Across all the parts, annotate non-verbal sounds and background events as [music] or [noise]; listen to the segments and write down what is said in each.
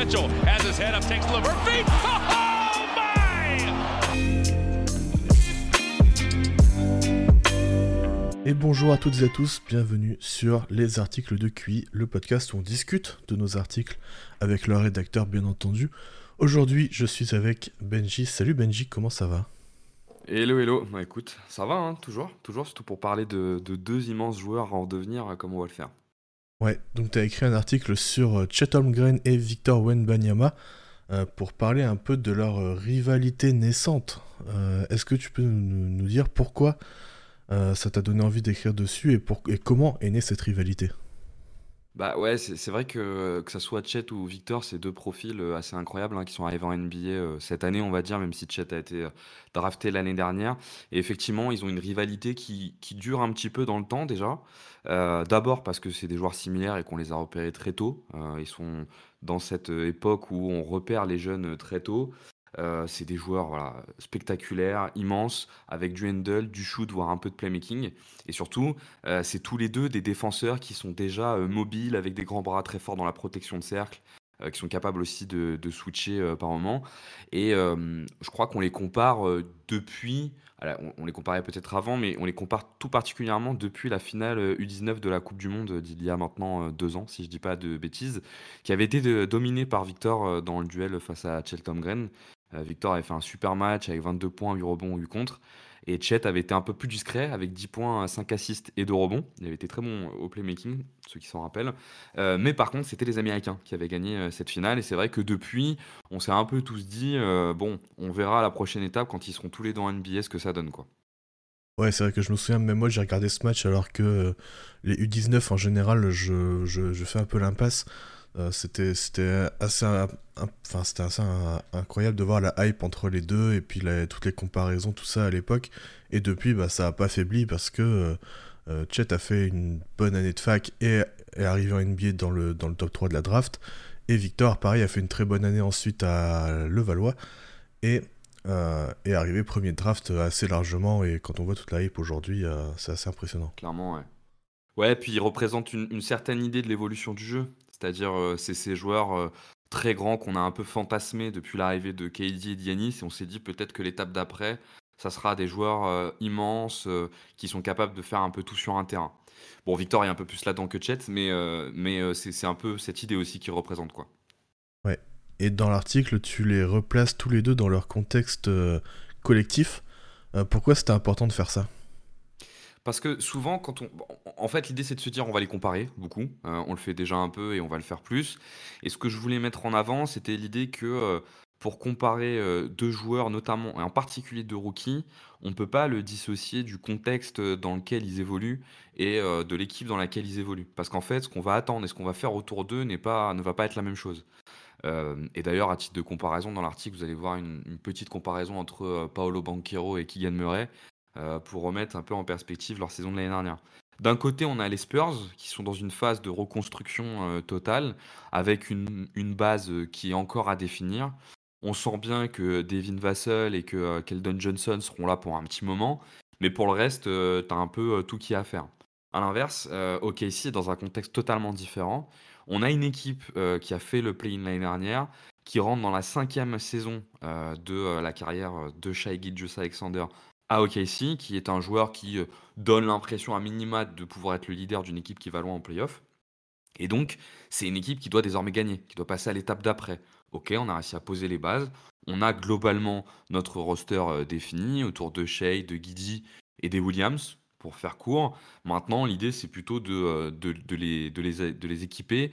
Mitchell has his head up, takes Levert feet. [laughs] Oh my! Et bonjour à toutes et à tous, bienvenue sur les articles de QI, le podcast où on discute de nos articles avec leur rédacteur bien entendu. Aujourd'hui je suis avec Benji. Salut Benji, comment ça va? Hello, hello. Bah, écoute, ça va, hein, toujours, toujours, surtout pour parler de, de deux immenses joueurs en devenir, euh, comme on va le faire. Ouais, donc tu as écrit un article sur euh, Chet Holmgren et Victor Wenbanyama euh, pour parler un peu de leur euh, rivalité naissante. Est-ce que tu peux nous, dire pourquoi ça t'a donné envie d'écrire dessus et, pour, et comment est née cette rivalité? Bah ouais, c'est vrai que que ça soit Chet ou Victor, c'est deux profils euh, assez incroyables hein, qui sont arrivés en NBA euh, cette année, on va dire, même si Chet a été euh, drafté l'année dernière. Et effectivement, ils ont une rivalité qui, qui dure un petit peu dans le temps déjà. D'abord parce que c'est des joueurs similaires et qu'on les a repérés très tôt. Ils sont dans cette époque où on repère les jeunes très tôt. Euh, c'est des joueurs spectaculaires, immenses, avec du handle, du shoot, voire un peu de playmaking. Et surtout, euh, c'est tous les deux des défenseurs qui sont déjà euh, mobiles, avec des grands bras très forts dans la protection de cercle, qui sont capables aussi de, switcher par moment. Et je crois qu'on les compare depuis, on, les comparait peut-être avant, mais on les compare tout particulièrement depuis la finale euh, U19 de la Coupe du Monde d'il y a maintenant deux ans, si je dis pas de bêtises, qui avait été dominée par Victor dans le duel face à Cheltenham Victor avait fait un super match avec 22 points, 8 rebonds, 8 contre. Et Chet avait été un peu plus discret avec 10 points, 5 assists et 2 rebonds. Il avait été très bon au playmaking, ceux qui s'en rappellent. Euh, mais par contre, c'était les Américains qui avaient gagné euh, cette finale. Et c'est vrai que depuis, on s'est un peu tous dit, euh, bon, on verra à la prochaine étape quand ils seront tous les deux en NBA ce que ça donne. quoi. Ouais, c'est vrai que je me souviens, même moi j'ai regardé ce match alors que euh, les U19 en général, je fais un peu l'impasse. Euh, c'était c'était assez, enfin, c'était assez incroyable de voir la hype entre les deux et puis toutes les comparaisons, tout ça à l'époque. Et depuis, bah, ça a pas faibli parce que euh, euh, Chet a fait une bonne année de fac et est arrivé en NBA dans le, dans le top 3 de la draft. Et Victor, pareil, a fait une très bonne année ensuite à Levallois et est arrivé premier draft assez largement. Et quand on voit toute la hype aujourd'hui, c'est assez impressionnant. Clairement, ouais. Ouais, puis il représente une certaine idée de l'évolution du jeu. C'est-à-dire, euh, c'est ces joueurs euh, très grands qu'on a un peu fantasmés depuis l'arrivée de KD et d'Yanis. Et on s'est dit peut-être que l'étape d'après, ça sera des joueurs euh, immenses qui sont capables de faire un peu tout sur un terrain. Bon, Victor est un peu plus là-dedans que Chet, mais, mais c'est un peu cette idée aussi qu'il représente, quoi. Et dans l'article, tu les replaces tous les deux dans leur contexte collectif. Pourquoi c'était important de faire ça? Parce que souvent, quand on. En fait, l'idée, c'est de se dire, on va les comparer beaucoup. Euh, on le fait déjà un peu et on va le faire plus. Et ce que je voulais mettre en avant, c'était l'idée que euh, pour comparer euh, deux joueurs, notamment, et en particulier deux rookies, on ne peut pas le dissocier du contexte dans lequel ils évoluent et de l'équipe dans laquelle ils évoluent. Parce qu'en fait, ce qu'on va attendre et ce qu'on va faire autour d'eux pas, ne va pas être la même chose. Et d'ailleurs, à titre de comparaison, dans l'article, vous allez voir une, petite comparaison entre Paolo Banquero et Keegan Murray pour remettre un peu en perspective leur saison de l'année dernière. D'un côté, on a les Spurs qui sont dans une phase de reconstruction euh, totale avec une, base euh, qui est encore à définir. On sent bien que Devin Vassell et que euh, Keldon Johnson seront là pour un petit moment, mais pour le reste, tu as un peu euh, tout qui est à faire. À l'inverse, euh, OKC est dans un contexte totalement différent. On a une équipe euh, qui a fait le play-in l'année dernière, qui rentre dans la cinquième saison euh, de euh, la carrière euh, de Shai Gilgeous-Alexander à OKC, qui est un joueur qui euh, donne l'impression à minima de pouvoir être le leader d'une équipe qui va loin en playoff. Et donc, c'est une équipe qui doit désormais gagner, qui doit passer à l'étape d'après. Ok, on a réussi à poser les bases. On a globalement notre roster euh, défini autour de Shea, de Guidi et des Williams, pour faire court. Maintenant, l'idée, c'est plutôt de, euh, les, équiper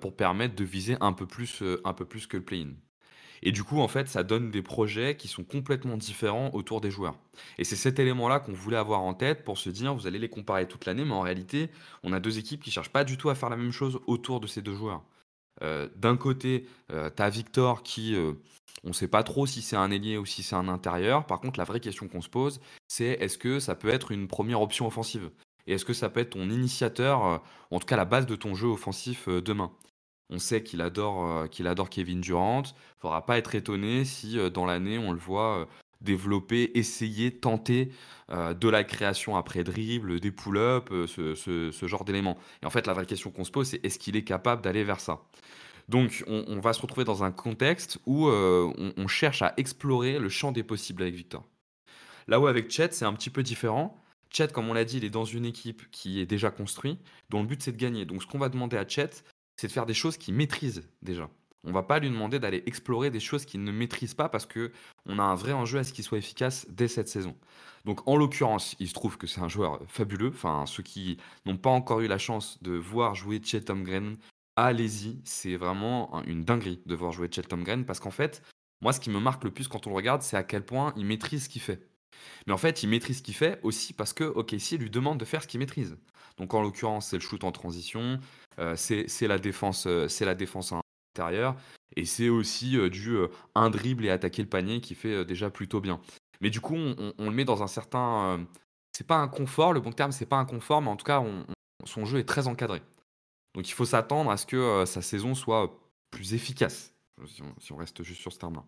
pour permettre de viser un peu plus, un peu plus que le play-in. Et du coup, en fait, ça donne des projets qui sont complètement différents autour des joueurs. Et c'est cet élément-là qu'on voulait avoir en tête pour se dire, vous allez les comparer toute l'année, mais en réalité, on a deux équipes qui cherchent pas du tout à faire la même chose autour de ces deux joueurs. Euh, D'un côté, euh, tu as Victor qui, euh, on ne sait pas trop si c'est un ailier ou si c'est un intérieur. Par contre, la vraie question qu'on se pose, c'est est-ce que ça peut être une première option offensive? Et est-ce que ça peut être ton initiateur, euh, en tout cas la base de ton jeu offensif demain? On sait qu'il adore, euh, adore Kevin Durant. Il ne faudra pas être étonné si euh, dans l'année on le voit euh, développer, essayer, tenter de la création après dribble, des pull-ups, ce, genre d'éléments. Et en fait, la vraie question qu'on se pose, c'est est-ce qu'il est capable d'aller vers ça? Donc, on, va se retrouver dans un contexte où euh, on, cherche à explorer le champ des possibles avec Victor. Là où avec Chet, c'est un petit peu différent. Chet, comme on l'a dit, il est dans une équipe qui est déjà construite, dont le but c'est de gagner. Donc, ce qu'on va demander à Chet, c'est de faire des choses qu'il maîtrise déjà. On va pas lui demander d'aller explorer des choses qu'il ne maîtrise pas parce que on a un vrai enjeu à ce qu'il soit efficace dès cette saison. Donc en l'occurrence, il se trouve que c'est un joueur fabuleux. Enfin, ceux qui n'ont pas encore eu la chance de voir jouer Chet Holmgren, allez-y, c'est vraiment une dinguerie de voir jouer Chet Holmgren parce qu'en fait, moi ce qui me marque le plus quand on le regarde, c'est à quel point il maîtrise ce qu'il fait. Mais en fait, il maîtrise ce qu'il fait aussi parce que OKC lui demande de faire ce qu'il maîtrise. Donc en l'occurrence, c'est le shoot en transition, euh, c'est la défense, euh, c'est la défense intérieur. Et c'est aussi euh, du un dribble et attaquer le panier qui fait déjà plutôt bien. Mais du coup, on, le met dans un certain. c'est pas un confort, le bon terme, c'est pas un confort, mais en tout cas, son jeu est très encadré. Donc il faut s'attendre à ce que sa saison soit plus efficace, si on, reste juste sur ce terme-là.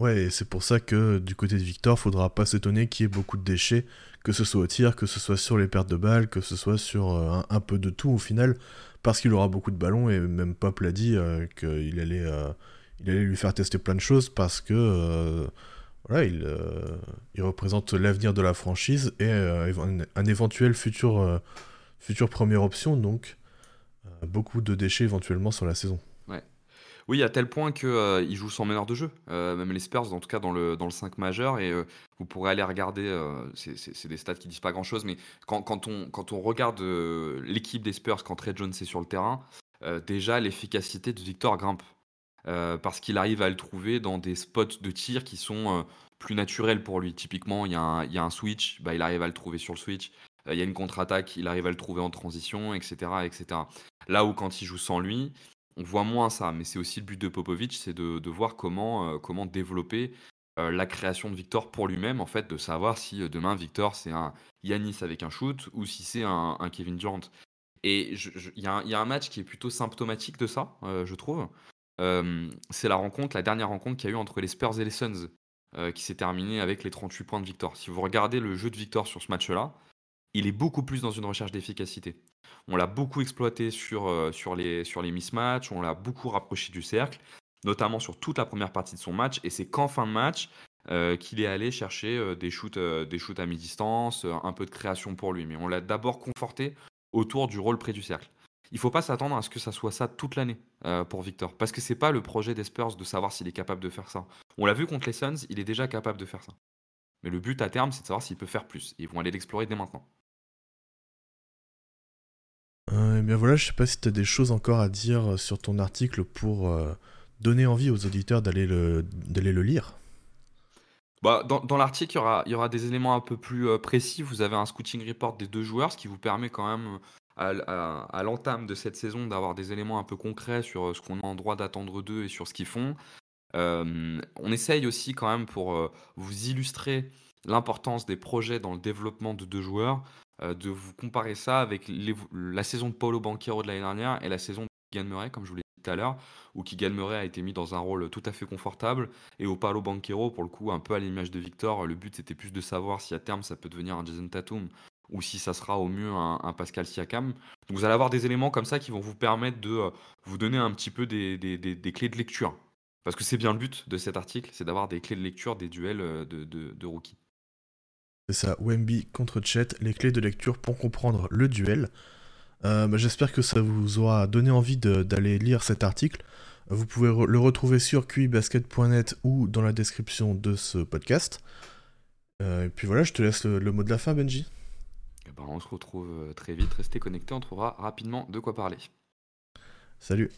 Ouais, et c'est pour ça que du côté de Victor, faudra pas s'étonner qu'il y ait beaucoup de déchets, que ce soit au tir, que ce soit sur les pertes de balles, que ce soit sur un, peu de tout au final, parce qu'il aura beaucoup de ballons et même Pop l'a dit euh, qu'il allait, euh, il allait lui faire tester plein de choses parce que euh, voilà, il, représente l'avenir de la franchise et un, éventuel futur, futur première option, donc beaucoup de déchets éventuellement sur la saison. Oui, à tel point qu'il euh, joue sans meneur de jeu, euh, même les Spurs, en tout cas dans le, dans le 5 majeur. Et euh, vous pourrez aller regarder, c'est des stats qui disent pas grand-chose, mais quand, quand, on, quand on regarde l'équipe des Spurs, quand Trey Jones est sur le terrain, déjà l'efficacité de Victor grimpe. parce qu'il arrive à le trouver dans des spots de tir qui sont plus naturels pour lui. Typiquement, il y, a un, y a un switch, bah, il arrive à le trouver sur le switch. Il y a une contre-attaque, il arrive à le trouver en transition, etc., etc. Là où quand il joue sans lui, on voit moins ça, mais c'est aussi le but de Popovic, c'est de, voir comment, euh, développer euh, la création de Victor pour lui-même, en fait, de savoir si euh, demain Victor c'est un Yanis avec un shoot ou si c'est un, Kevin Durant. Et il y, a un match qui est plutôt symptomatique de ça, je trouve. c'est la rencontre, la dernière rencontre qu'il y a eu entre les Spurs et les Suns, qui s'est terminée avec les 38 points de Victor. Si vous regardez le jeu de Victor sur ce match-là, il est beaucoup plus dans une recherche d'efficacité. On l'a beaucoup exploité sur, euh, les, sur mismatchs, on l'a beaucoup rapproché du cercle, notamment sur toute la première partie de son match. Et c'est qu'en fin de match euh, qu'il est allé chercher euh, des, shoots, à mi-distance, un peu de création pour lui. Mais on l'a d'abord conforté autour du rôle près du cercle. Il ne faut pas s'attendre à ce que ça soit ça toute l'année pour Victor. Parce que c'est pas le projet des Spurs de savoir s'il est capable de faire ça. On l'a vu contre les Suns, il est déjà capable de faire ça. Mais le but à terme, c'est de savoir s'il peut faire plus. ils vont aller l'explorer dès maintenant. Euh, eh bien voilà, je sais pas si tu as des choses encore à dire euh, sur ton article pour euh, donner envie aux auditeurs d'aller le, le lire. Bah, dans, l'article, il y aura, y aura des éléments un peu plus précis. Vous avez un scouting report des deux joueurs, ce qui vous permet quand même à, l'entame de cette saison d'avoir des éléments un peu concrets sur ce qu'on a en droit d'attendre d'eux et sur ce qu'ils font. on essaye aussi quand même pour vous illustrer l'importance des projets dans le développement de deux joueurs. Euh, de vous comparer ça avec la saison de Paulo Banquero de l'année dernière et la saison de Keegan comme je vous l'ai dit tout à l'heure, où Keegan a été mis dans un rôle tout à fait confortable, et au Paulo Banquero, pour le coup, un peu à l'image de Victor, le but c'était plus de savoir si à terme ça peut devenir un Jason Tatum ou si ça sera au mieux un, Pascal Siakam. Donc vous allez avoir des éléments comme ça qui vont vous permettre de euh, vous donner un petit peu des, clés de lecture. Parce que c'est bien le but de cet article, c'est d'avoir des clés de lecture des duels euh, de, de rookies. C'est ça, Wemby contre Chet, les clés de lecture pour comprendre le duel. Euh, bah, j'espère que ça vous aura donné envie d'aller lire cet article. Vous pouvez le retrouver sur qibasket.net ou dans la description de ce podcast. Euh, et puis voilà, je te laisse le, mot de la fin, Benji. Eh ben, on se retrouve euh, très vite. Restez connectés, on trouvera rapidement de quoi parler. Salut.